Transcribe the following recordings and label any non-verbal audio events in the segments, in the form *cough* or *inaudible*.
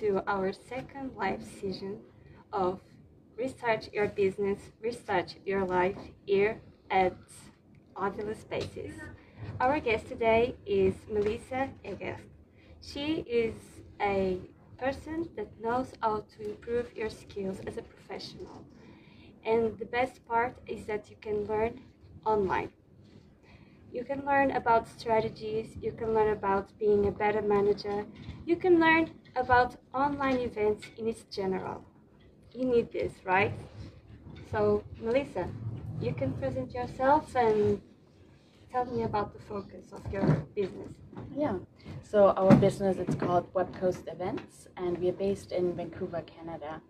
to our second live session of Research Your Business, Research Your Life here at Avila Spaces. Our guest today is Melissa Egert. She is a person that knows how to improve your skills as a professional. And the best part is that you can learn online. You can learn about strategies, you can learn about being a better manager, you can learn about online events in its general. You need this, right? So, Melissa, you can present yourself and tell me about the focus of your business. Yeah. So our business it's called Web Coast Events, and we are based in Vancouver, Canada.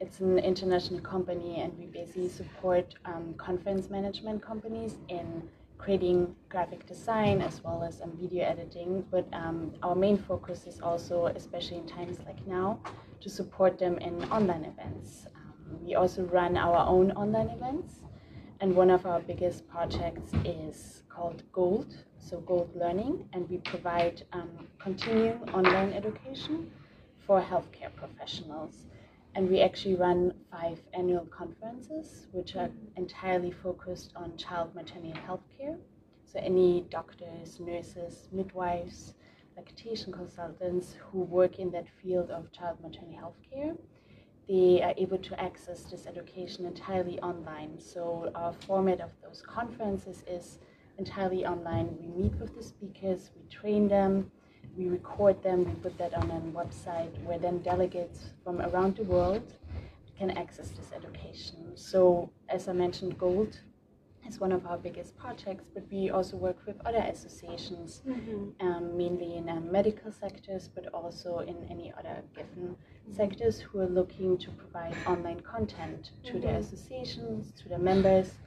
It's an international company, and we basically support um, conference management companies in creating graphic design as well as um, video editing. But um, our main focus is also, especially in times like now, to support them in online events. Um, we also run our own online events, and one of our biggest projects is called Gold, so Gold Learning, and we provide um, continuing online education for healthcare professionals. And we actually run five annual conferences, which are entirely focused on child maternity health care. So, any doctors, nurses, midwives, lactation consultants who work in that field of child maternity health care, they are able to access this education entirely online. So, our format of those conferences is entirely online. We meet with the speakers, we train them, we record them, we put that on a website where then delegates from around the world can access this education. So, as I mentioned, Gold is one of our biggest projects, but we also work with other associations, Mm-hmm. um, mainly in um, medical sectors, but also in any other given sectors who are looking to provide online content to their Mhm. associations, to their members,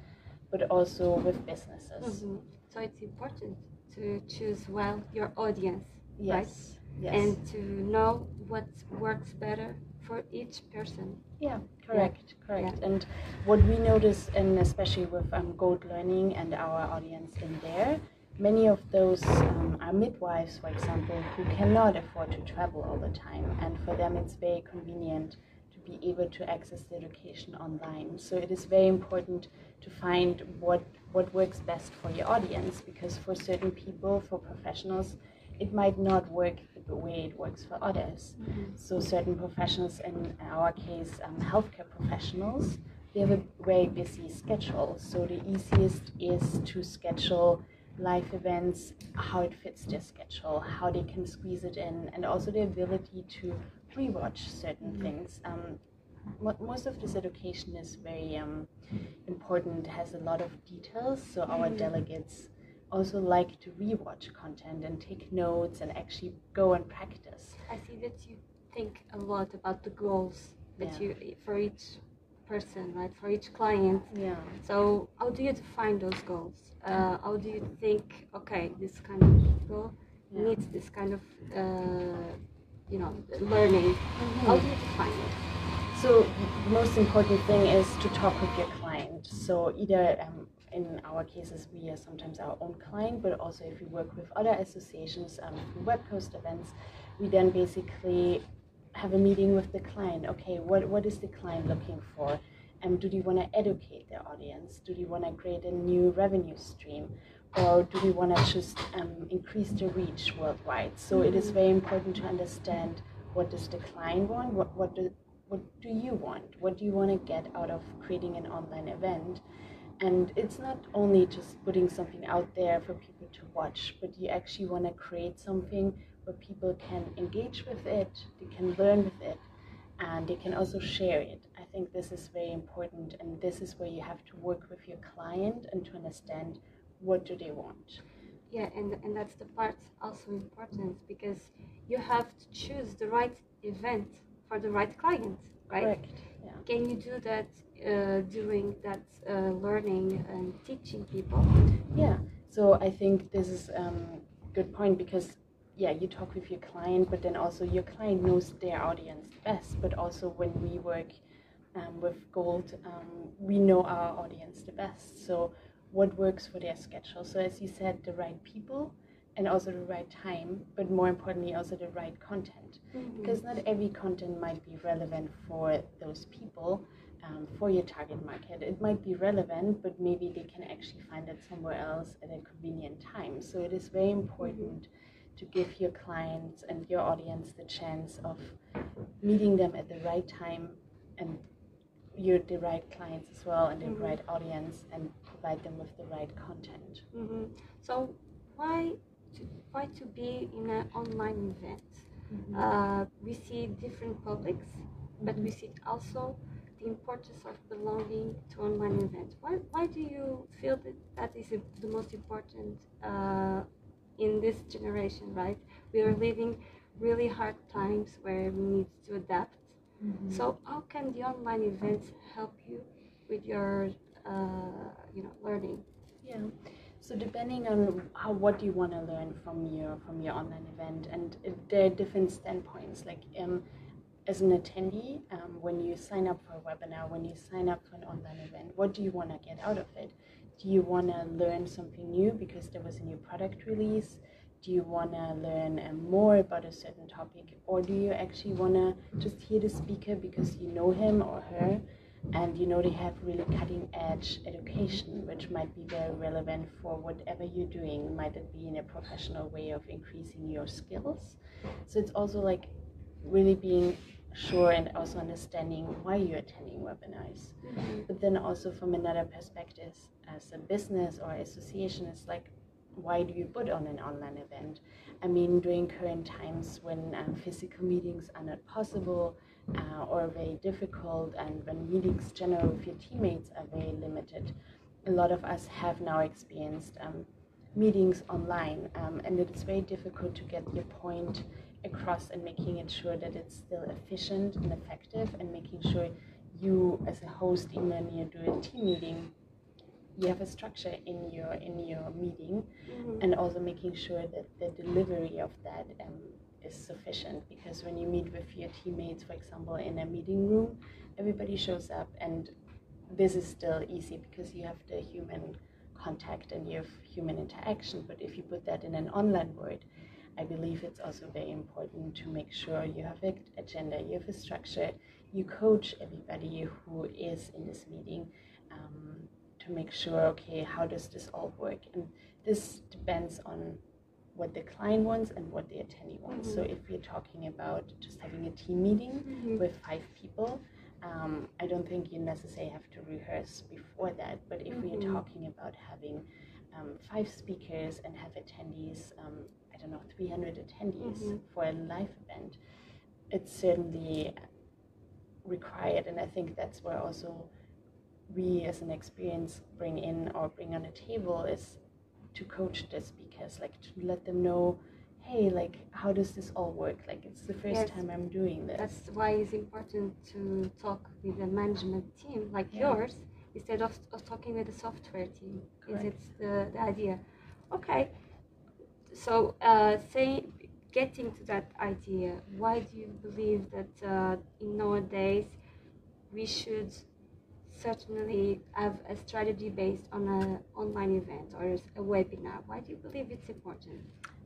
but also with businesses. Mhm. So it's important to choose well your audience Yes. Yes. and to know what works better for each person. Yeah, correct, correct. And what we notice, and especially with um, Gold Learning and our audience in there, many of those um, are midwives, for example, who cannot afford to travel all the time, and for them it's very convenient to be able to access the education online. So it is very important to find what what works best for your audience, because for certain people, for professionals, it might not work the way it works for others. So certain professionals, in our case, um, healthcare professionals, they have a very busy schedule. So the easiest is to schedule live events, how it fits their schedule, how they can squeeze it in, and also the ability to rewatch certain Mhm. things. Um, most of this education is very um, important, has a lot of details. So our Mhm. delegates also like to rewatch content and take notes and actually go and practice. I see that you think a lot about the goals that Yeah. you for each person, right? For each client. Yeah. So how do you define those goals? Uh, how do you think? Okay, this kind of goal Yeah. needs this kind of, uh, you know, learning. How do you define it? So the most important thing is to talk with your client. So either um, in our cases, we are sometimes our own client, but also if we work with other associations um, through Web Coast events, we then basically have a meeting with the client. Okay, what, what is the client looking for? Um, do they want to educate their audience? Do they want to create a new revenue stream? Or do we want to just um, increase the reach worldwide? So it is very important to understand what does the client want, what, what, do, what do you want? What do you want to get out of creating an online event? And it's not only just putting something out there for people to watch, but you actually want to create something where people can engage with it, they can learn with it, and they can also share it. I think this is very important, and this is where you have to work with your client and to understand what do they want. Yeah, and and that's the part also important because you have to choose the right event for the right client, right? Correct. Yeah. Can you do that uh, during that uh, learning and teaching people? Yeah. So I think this is um, good point because yeah, you talk with your client, but then also your client knows their audience best. But also when we work um, with Gold, um, we know our audience the best. So what works for their schedule? So as you said, the right people and also the right time, but more importantly, also the right content. Mhm. Because not every content might be relevant for those people, um, for your target market. It might be relevant, but maybe they can actually find it somewhere else at a convenient time. So it is very important to give your clients and your audience the chance of meeting them at the right time and you're the right clients as well and the Mhm. right audience and provide them with the right content. Mhm. So why to, why to be in an online event? Uh, we see different publics, but we see also the importance of belonging to online events. Why, why do you feel that that is the most important uh, in this generation, right? We are living really hard times where we need to adapt. So how can the online events help you with your, uh, you know, learning? Yeah. So depending on how what do you want to learn from your from your online event, and there are different standpoints. Like um, as an attendee, um, when you sign up for a webinar, when you sign up for an online event, what do you want to get out of it? Do you want to learn something new because there was a new product release? Do you want to learn um, more about a certain topic, or do you actually want to just hear the speaker because you know him or her? and you know they have really cutting edge education which might be very relevant for whatever you're doing might it be in a professional way of increasing your skills so it's also like really being sure and also understanding why you're attending webinars. But then also from another perspective as a business or association it's like why do you put on an online event? I mean during current times when um, physical meetings are not possible uh, or very difficult and when meetings general with your teammates are very limited a lot of us have now experienced um, meetings online um, and it's very difficult to get your point across and making it sure that it's still efficient and effective and making sure you as a host even when you do a team meeting you have a structure in your in your meeting Mhm. and also making sure that the delivery of that um, is sufficient because when you meet with your teammates for example in a meeting room everybody shows up and this is still easy because you have the human contact and you have human interaction but if you put that in an online world i believe it's also very important to make sure you have an agenda you have a structure you coach everybody who is in this meeting um, to make sure okay how does this all work and this depends on what the client wants and what the attendee wants. So Mhm. if we're talking about just having a team meeting Mhm. with five people, um, I don't think you necessarily have to rehearse before that. But if we're Mhm. talking about having um, five speakers and have attendees, um, I don't know, 300 attendees Mhm. for a live event, it's certainly required. And I think that's where also we as an experience bring in or bring on the table is to coach the speakers, like to let them know, hey, like how does this all work? Like it's the first Yes. time I'm doing this. That's why it's important to talk with a management team like Yeah. yours instead of, of talking with a software team. Is Correct. it the, the idea? Okay. So, uh, say, getting to that idea, why do you believe that uh, in nowadays we should certainly have a strategy based on an online event or a webinar? Why do you believe it's important?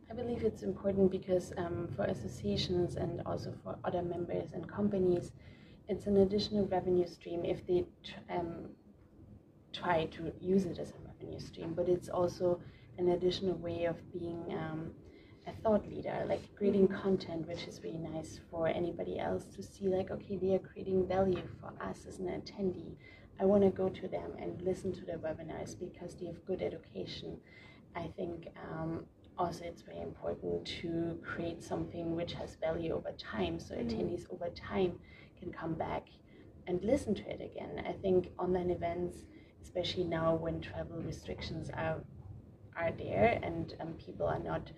I believe it's important because um, for associations and also for other members and companies, it's an additional revenue stream if they um, try to use it as a revenue stream. But it's also an additional way of being um, a thought leader, like creating content, which is really nice for anybody else to see, like, okay, they are creating value for us as an attendee. I want to go to them and listen to their webinars because they have good education. I think um, also it's very important to create something which has value over time so Mhm. attendees over time can come back and listen to it again i think online events especially now when travel restrictions are are there and um, people are not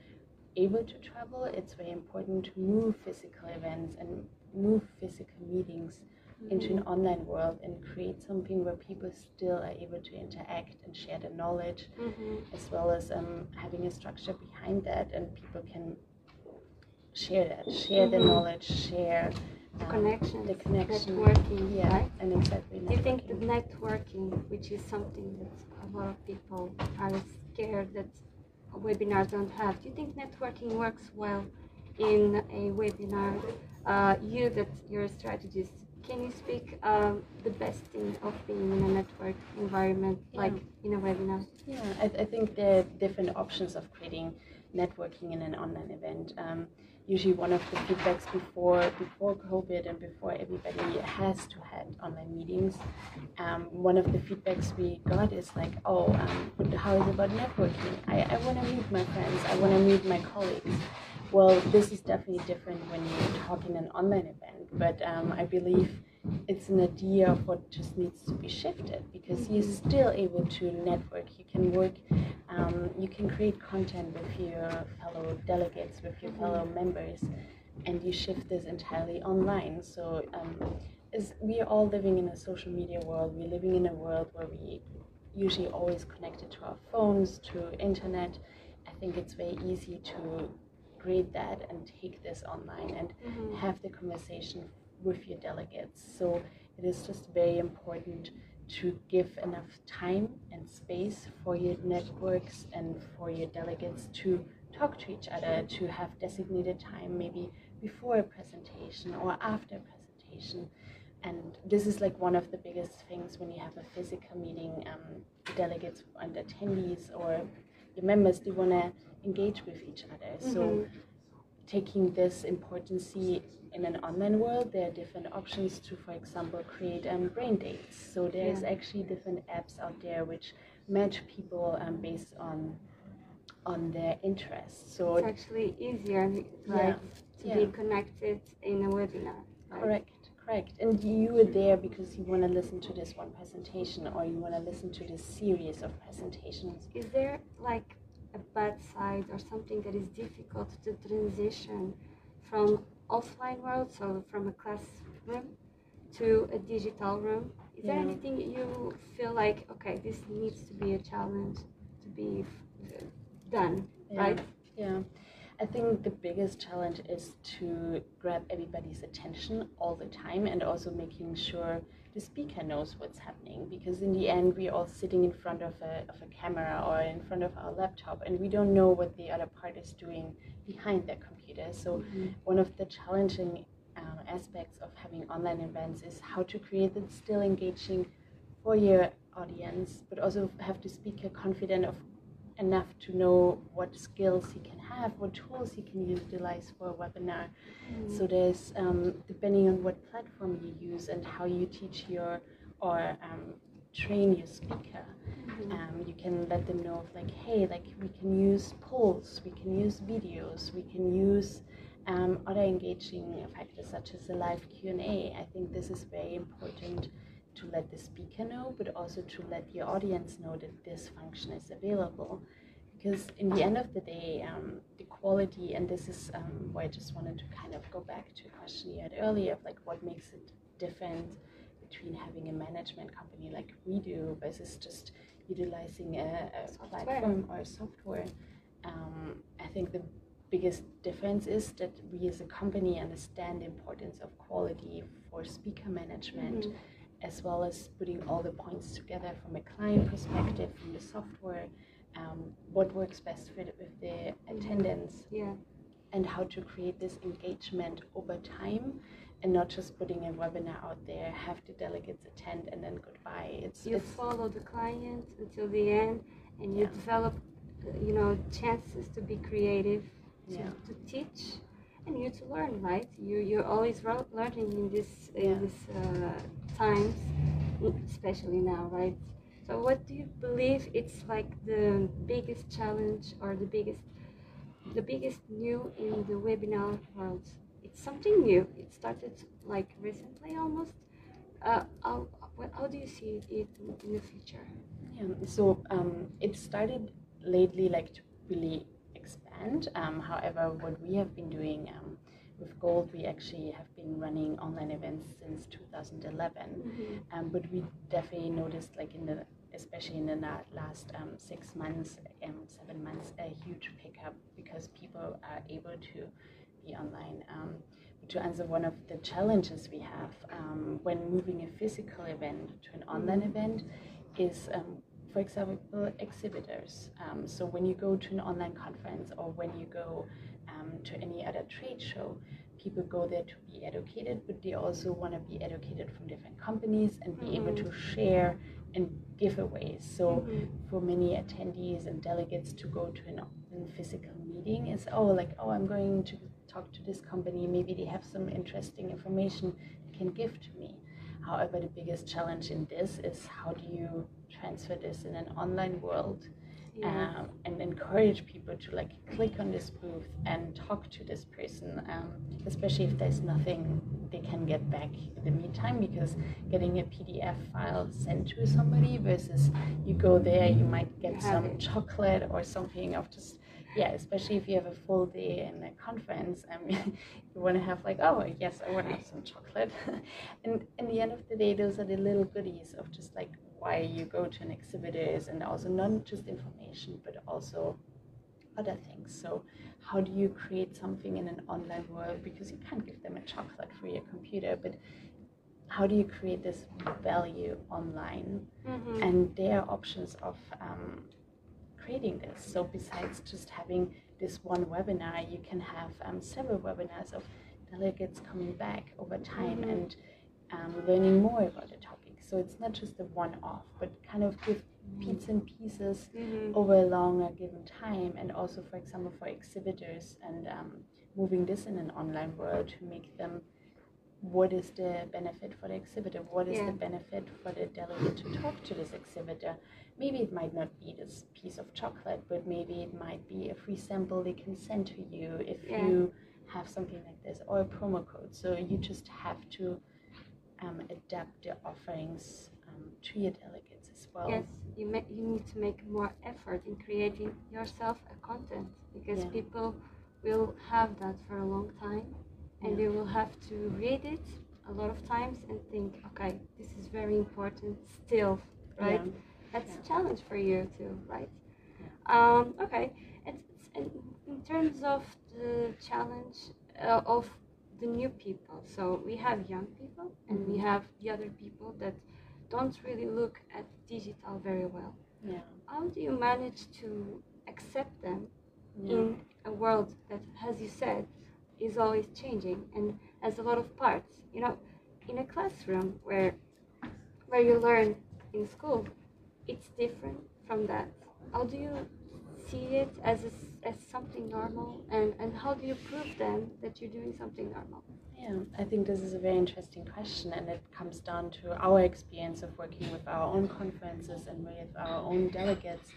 able to travel it's very important to move physical events and move physical meetings into an online world and create something where people still are able to interact and share the knowledge Mhm. as well as um, having a structure behind that and people can share that share the Mhm. knowledge share um, Connections, the connection networking, yeah right? and exactly Do you think the networking. networking, which is something that a lot of people are scared that webinars don't have. Do you think networking works well in a webinar? Uh, you that you're a strategist, can you speak um, the best thing of being in a network environment, Yeah. like in a webinar? Yeah, I, I think there are different options of creating networking in an online event. Um, usually, one of the feedbacks before before COVID and before everybody has to had online meetings, um, one of the feedbacks we got is like, oh, um, how is it about networking? I, I want to meet my friends. I want to meet my colleagues. Well, this is definitely different when you talk in an online event, but um, I believe it's an idea of what just needs to be shifted because you're still able to network. You can work, um, you can create content with your fellow delegates, with your fellow members, and you shift this entirely online. So, um, is we are all living in a social media world. We're living in a world where we usually always connected to our phones, to internet. I think it's very easy to create that and take this online and Mhm. have the conversation with your delegates. So it is just very important to give enough time and space for your networks and for your delegates to talk to each other, to have designated time, maybe before a presentation or after a presentation. And this is like one of the biggest things when you have a physical meeting, um, delegates and attendees or your members, they want to engage with each other. So Mhm. Taking this importance in an online world, there are different options to, for example, create um, brain dates. So there's Yeah. actually different apps out there which match people um, based on on their interests. So It's actually easier, right, to yeah. be connected in a webinar. right? correct, correct. And you were there because you want to listen to this one presentation, or you want to listen to this series of presentations. Is there like a bad side or something that is difficult to transition from offline world, so from a classroom to a digital room? Is there anything you feel like okay, this needs to be a challenge to be f- done, right? Yeah. I think the biggest challenge is to grab everybody's attention all the time and also making sure the speaker knows what's happening because in the end we're all sitting in front of a, of a camera or in front of our laptop and we don't know what the other part is doing behind their computer. So Mhm. one of the challenging um, aspects of having online events is how to create it still engaging for your audience, but also have the speaker confident of enough to know what skills he can have, what tools he can utilize for a webinar. So there's um, depending on what platform you use and how you teach your or um, train your speaker. Mhm. Um, you can let them know of like, hey, like we can use polls, we can use videos, we can use um, other engaging factors such as a live Q and A. I think this is very important to let the speaker know, but also to let the audience know that this function is available. Because in the end of the day, um, the quality, and this is um, why I just wanted to kind of go back to a question you had earlier of like what makes it different between having a management company like we do versus just utilizing a, a platform or a software. Um, I think the biggest difference is that we as a company understand the importance of quality for speaker management Mhm. As well as putting all the points together from a client perspective, from the software, um, what works best for the, with the attendance, Yeah. and how to create this engagement over time, and not just putting a webinar out there, have the delegates attend, and then goodbye. It's, you it's follow the client until the end and you Yeah. develop uh, you know chances to be creative to, Yeah. to teach and you to learn right? You you're always learning in this in Yeah. this uh, times especially now right? So what do you believe it's like the biggest challenge or the biggest the biggest new in the webinar world? It's something new. It started like recently almost. Uh, how, how do you see it in, the future? Yeah, so um, it started lately, like to really expand. Um, however, what we have been doing um, with Gold, we actually have been running online events since 2011. Um, but we definitely noticed, like in the, especially in the last um, six months, um, seven months, a huge pickup because people are able to be online. Um, to answer one of the challenges we have um, when moving a physical event to an online Mhm. event is um, for example, exhibitors. Um, so when you go to an online conference or when you go um, to any other trade show, people go there to be educated, but they also want to be educated from different companies and be able to share and giveaways. So Mhm. for many attendees and delegates to go to an, an physical meeting is oh like oh I'm going to talk to this company. Maybe they have some interesting information they can give to me. However, the biggest challenge in this is how do you transfer this in an online world Yeah. um, and encourage people to like click on this booth and talk to this person, um, especially if there's nothing they can get back in the meantime. Because getting a PDF file sent to somebody versus you go there, you might get some chocolate or something of just yeah, especially if you have a full day in a conference, um, *laughs* you want to have like, oh yes, I want to have some chocolate. *laughs* and in the end of the day, those are the little goodies of just like why you go to an exhibit is, and also not just information, but also other things. So how do you create something in an online world? Because you can't give them a chocolate for your computer, but how do you create this value online? Mhm. and there are options of um, creating this. So besides just having this one webinar, you can have um, several webinars of delegates coming back over time Mhm. and um, learning more about the topic. So it's not just a one-off, but kind of give bits and pieces Mhm. over a longer given time and also for example for exhibitors and um, moving this in an online world to make them what is the benefit for the exhibitor what is Yeah. the benefit for the delegate to talk to this exhibitor maybe it might not be this piece of chocolate but maybe it might be a free sample they can send to you if Yeah. you have something like this or a promo code so you just have to um, adapt the offerings um, to your delegates as well Yes, you ma- you need to make more effort in creating yourself a content because Yeah. people will have that for a long time and Yeah. they will have to read it a lot of times and think, okay, this is very important still, right? Yeah. That's a challenge for you too, right? Um, okay, and, in terms of the challenge uh, of the new people, so we have young people and we Mhm. have the other people that don't really look at digital very well. yeah How do you manage to accept them yeah in a world that, as you said, is always changing and has a lot of parts? You know, in a classroom where where you learn in school, it's different from that. How do you see it as a as something normal, and and how do you prove then that you're doing something normal? Yeah, I think this is a very interesting question, and it comes down to our experience of working with our own conferences and with our own delegates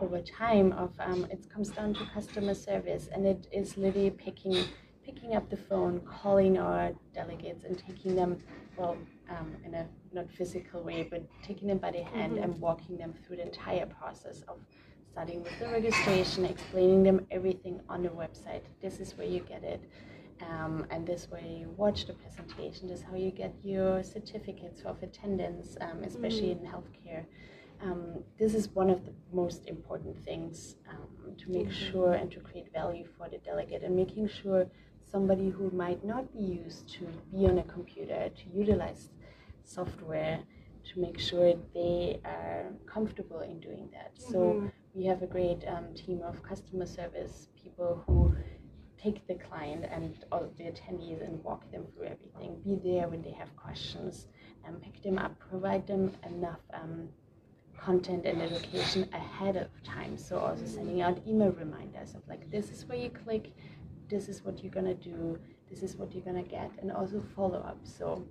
over time. Of um, it comes down to customer service, and it is literally picking picking up the phone, calling our delegates, and taking them well um, in a not physical way, but taking them by the hand Mhm. and walking them through the entire process of starting with the registration, explaining them everything on the website. This is where you get it. Um, and this way you watch the presentation. This is how you get your certificates of attendance, um, especially in healthcare. Um, this is one of the most important things um, to make Mhm. sure and to create value for the delegate and making sure somebody who might not be used to be on a computer to utilize software to make sure they are comfortable in doing that. So Mhm. we have a great um, team of customer service people who take the client and all the attendees and walk them through everything. Be there when they have questions, and pick them up, provide them enough um, content and education ahead of time. So also sending out email reminders of like this is where you click, this is what you're gonna do, this is what you're gonna get, and also follow up. So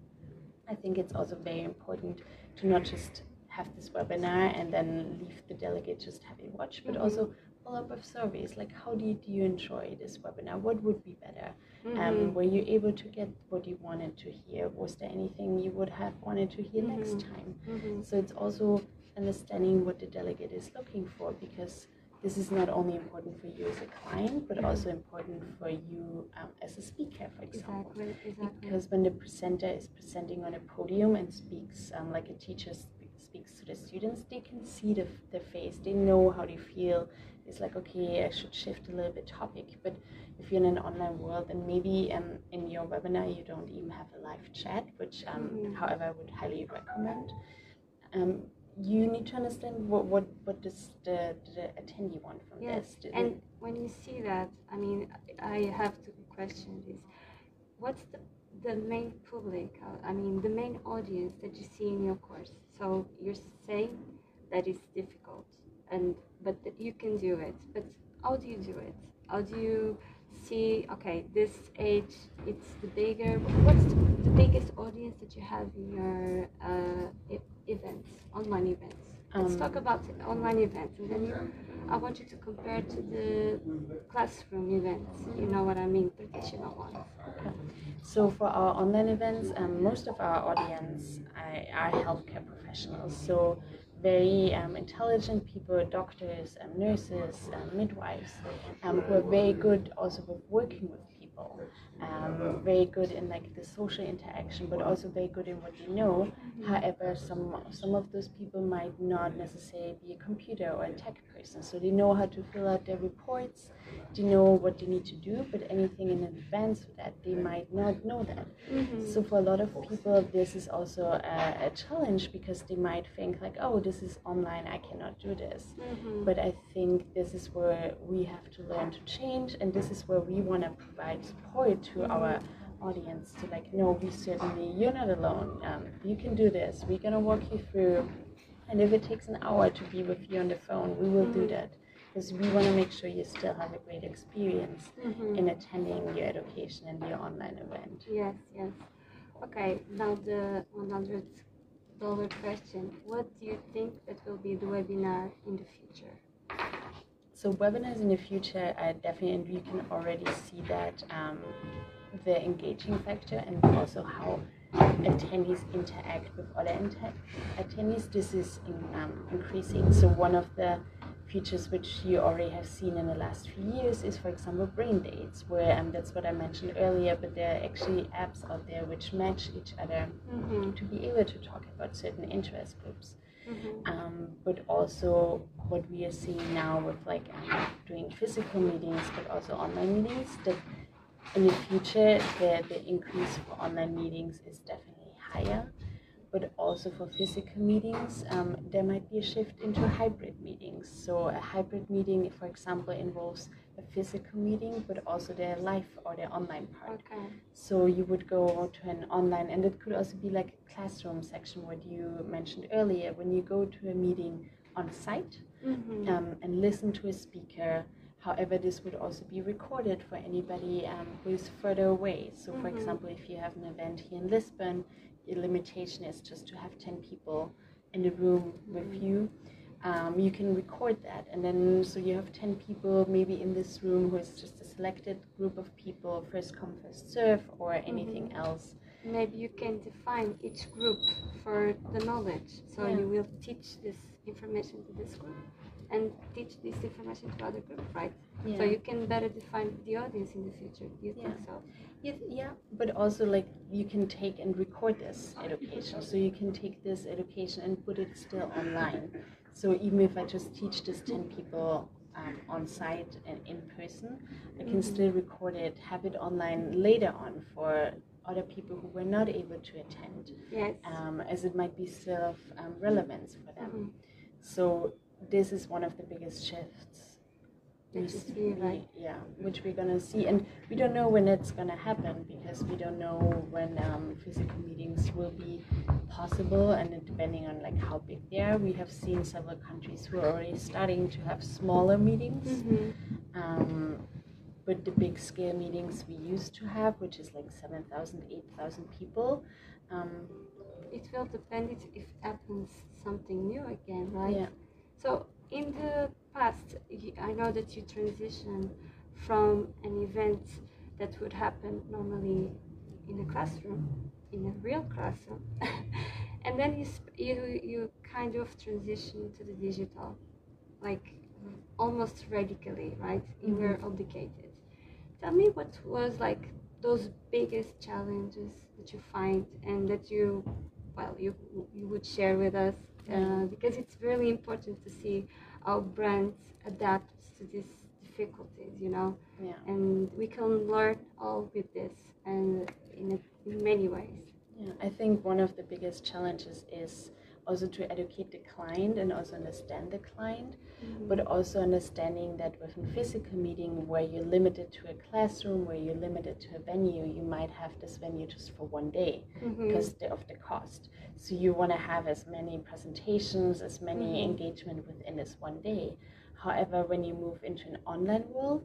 I think it's also very important to not just have this webinar and then leave the delegate just having watched, but Mhm. also follow up with surveys like how did you enjoy this webinar? What would be better? Um, Mhm. were you able to get what you wanted to hear? Was there anything you would have wanted to hear next Mhm. time? Mhm. So it's also understanding what the delegate is looking for because this is not only important for you as a client, but also important for you um, as a speaker, for example. Exactly. Exactly. Because when the presenter is presenting on a podium and speaks um, like a teacher sp- speaks to the students, they can see the, the face, they know how they feel. It's like, okay, I should shift a little bit topic. But if you're in an online world, and maybe um, in your webinar you don't even have a live chat, which, um, Mhm. however, I would highly recommend. Um, you need to understand what what what does the, the attendee want from Yes, this. Do and when you see that, I mean, I have to question this. What's the, the main public, uh, I mean, the main audience that you see in your course? So you're saying that it's difficult, and but you can do it. But how do you do it? How do you see? Okay, this age, it's the bigger. What's the, the biggest audience that you have in your uh, e- events, online events? Let's Um, talk about online events, and then I want you to compare to the classroom events. You know what I mean, traditional ones. So for our online events, um, most of our audience are, are healthcare professionals. So very um, intelligent people, doctors, um, nurses, um, midwives, um, who are very good also with working with people. Um, very good in like the social interaction, but also very good in what they know. However, some some of those people might not necessarily be a computer or a tech person, so they know how to fill out their reports, they know what they need to do, but anything in advance that, they might not know that. So for a lot of people, this is also a, a challenge because they might think like, oh, this is online, I cannot do this. Mhm. But I think this is where we have to learn to change, and this is where we want to provide support to our audience to like, no, we certainly, you're not alone. Um, you can do this. We're gonna walk you through, and if it takes an hour to be with you on the phone, we will do that because we want to make sure you still have a great experience Mhm. in attending your education and your online event. Yes, yes. Okay, now the one hundred dollar question. What do you think that will be the webinar in the future? So webinars in the future are definitely, and you can already see that um, the engaging factor and also how attendees interact with other inter- attendees. This is in, um, increasing. So one of the features which you already have seen in the last few years is, for example, brain dates, where um, that's what I mentioned earlier. But there are actually apps out there which match each other Mm-hmm. to be able to talk about certain interest groups Mm-hmm. um, but also what we are seeing now with like um, doing physical meetings but also online meetings that in the future the, the increase for online meetings is definitely higher but also for physical meetings um, there might be a shift into hybrid meetings so a hybrid meeting for example involves a physical meeting but also their live or their online part Okay. so you would go to an online, and it could also be like a classroom section, what you mentioned earlier. When you go to a meeting on site Mm-hmm. um, and listen to a speaker, however, this would also be recorded for anybody um, who is further away. So, for Mhm. example, if you have an event here in Lisbon, your limitation is just to have 10 people in the room with you. Um, you can record that, and then so you have 10 people maybe in this room who is just a selected group of people, first come, first serve, or anything else. Maybe you can define each group for the knowledge. So Yeah. you will teach this information to this group and teach this information to other group, right? yeah. So you can better define the audience in the future. Do you think Yeah. so? Yeah, yeah, but also like you can take and record this education. So you can take this education and put it still online. So even if I just teach this 10 people um, on site and in person, I can still record it, have it online later on for other people who were not able to attend, Yes. um, as it might be still of um, relevance for them. Mhm. So this is one of the biggest shifts. That we see, we- Yeah, which we're gonna see, and we don't know when it's gonna happen because we don't know when um, physical meetings will be possible, and depending on like how big they are. We have seen several countries who are already starting to have smaller meetings, Mhm. um, but the big scale meetings we used to have, which is like 7,000, 8,000 people. Um, It will depend if if happens something new again, right? Yeah. So in the past, I know that you transition from an event that would happen normally in a classroom, in a real classroom, *laughs* and then you sp- you you kind of transition to the digital, like almost radically, right? You were obligated. Tell me what was like those biggest challenges that you find and that you well you you would share with us uh, because it's really important to see how brands adapt to these difficulties you know yeah. and we can learn all with this and in, a, in many ways Yeah, I think one of the biggest challenges is also to educate the client and also understand the client, Mhm. but also understanding that with a physical meeting where you're limited to a classroom, where you're limited to a venue, you might have this venue just for one day Mhm. because of the cost. So you want to have as many presentations, as many Mhm. engagement within this one day. However, when you move into an online world,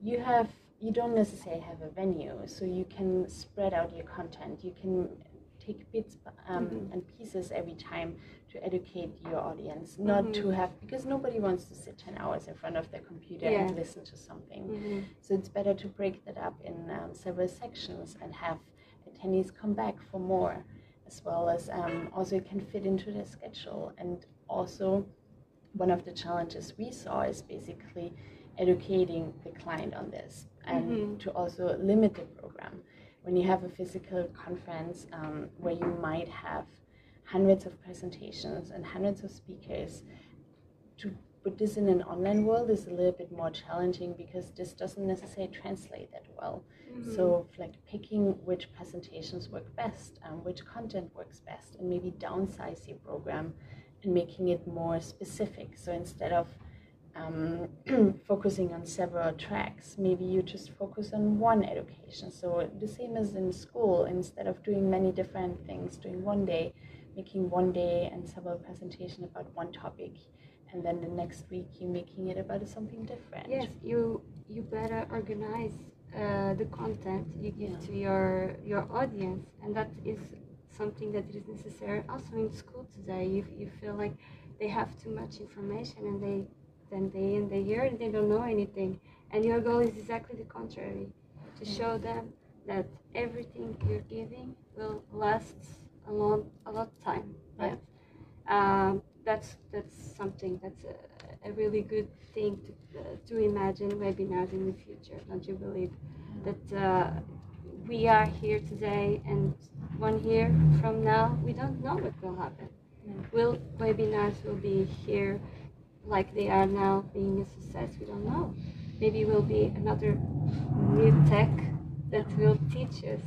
you have you don't necessarily have a venue, so you can spread out your content. You can take bits um, Mhm. and pieces every time to educate your audience, not Mhm. to have because nobody wants to sit ten hours in front of their computer Yeah. and listen to something. Mhm. So it's better to break that up in um, several sections and have attendees come back for more, as well as um, also it can fit into their schedule. And also, one of the challenges we saw is basically educating the client on this and Mhm. to also limit the program. When you have a physical conference um, where you might have hundreds of presentations and hundreds of speakers, to put this in an online world is a little bit more challenging because this doesn't necessarily translate that well. Mhm. So, like picking which presentations work best, um, which content works best, and maybe downsize your program and making it more specific. So instead of um, *clears throat* focusing on several tracks, maybe you just focus on one education. So the same as in school, instead of doing many different things, doing one day, making one day and several presentation about one topic, and then the next week you're making it about something different. Yes, you you better organize uh, the content you give Yeah. to your your audience, and that is something that is necessary also in school today. You you feel like they have too much information, and they then they in the year and they don't know anything. And your goal is exactly the contrary, to show them that everything you're giving will last a long a lot of time. Right? Um, that's that's something that's a, a really good thing to, uh, to imagine webinars in the future. Don't you believe that uh, we are here today and one year from now we don't know what will happen. Will webinars will be here like they are now being a success? We don't know. Maybe will be another new tech that will teach us.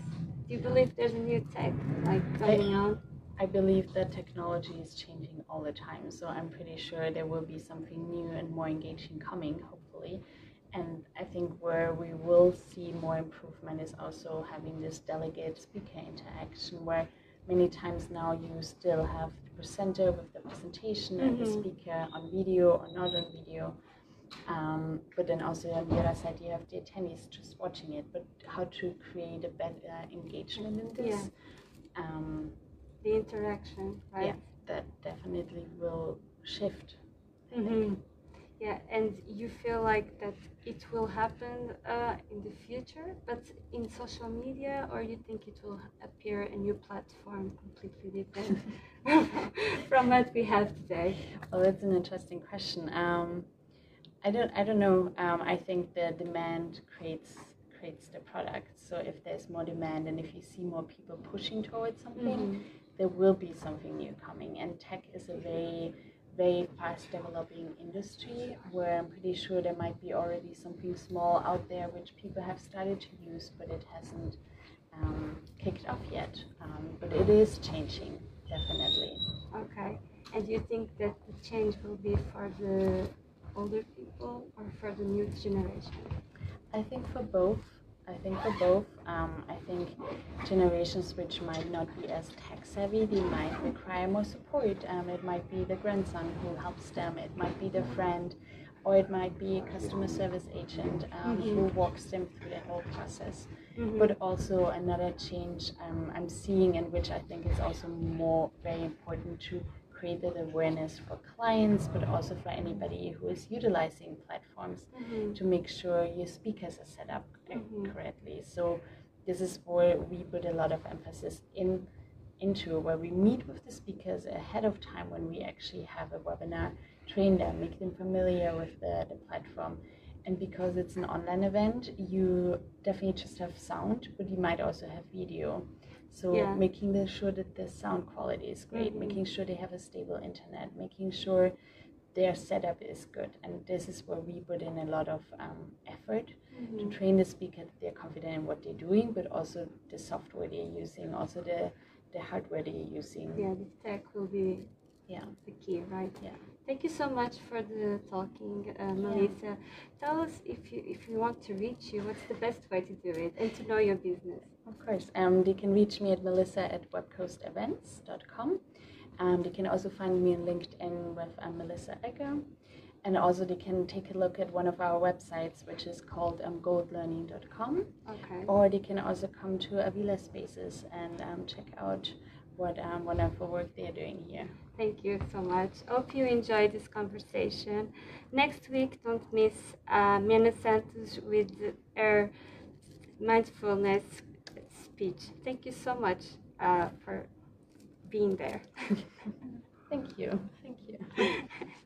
Do you believe there's a new tech like coming out? I believe that technology is changing all the time, so I'm pretty sure there will be something new and more engaging coming, hopefully. And I think where we will see more improvement is also having this delegate speaker interaction, where many times now you still have the presenter with the presentation and the Mhm. speaker on video or not on video. Um, but then also on the other side, you have the attendees just watching it. But how to create a better engagement in this? Um, The interaction, right? yeah, that definitely will shift. I think. hmm Yeah, and you feel like that it will happen uh, in the future, but in social media, or you think it will appear a new platform completely different *laughs* from what we have today? Well, that's an interesting question. Um, I don't, I don't know. Um, I think the demand creates creates the product. So if there's more demand and if you see more people pushing towards something, Mhm. there will be something new coming. And tech is a very, very fast developing industry where I'm pretty sure there might be already something small out there which people have started to use, but it hasn't um, kicked off yet. Um, but it is changing, definitely. Okay, and you think that the change will be for the older people or for the new generation? I think for both. I think for both. Um, I think generations which might not be as tech savvy, they might require more support. Um, it might be the grandson who helps them. It might be the friend, or it might be a customer service agent um, who walks them through the whole process. Mhm. But also another change um, I'm seeing, and which I think is also more very important to create that awareness for clients, but also for anybody who is utilizing platforms Mhm. to make sure your speakers are set up Mhm. correctly. So this is where we put a lot of emphasis in into where we meet with the speakers ahead of time when we actually have a webinar, train them, make them familiar with the, the platform. And because it's an online event, you definitely just have sound, but you might also have video. So Yeah. making sure that the sound quality is great, Mhm. making sure they have a stable internet, making sure their setup is good. And this is where we put in a lot of um, effort to Mhm. train the speaker that they're confident in what they're doing, but also the software they're using, also the, the hardware they're using. Yeah, the tech will be Yeah. the key, right? Yeah. Thank you so much for the talking, uh, Melissa. Tell us if you if you want to reach you, what's the best way to do it and to know your business. Of course. Um, they can reach me at melissa at webcoastevents.com. Um, they can also find me on LinkedIn with um, Melissa Egger. And also, they can take a look at one of our websites, which is called um, goldlearning.com. Okay. Or they can also come to Avila Spaces and um, check out what um, wonderful work they're doing here. Thank you so much. Hope you enjoyed this conversation. Next week, don't miss uh, Santos with her mindfulness speech. Thank you so much uh, for being there. *laughs* Thank you. Thank you. *laughs*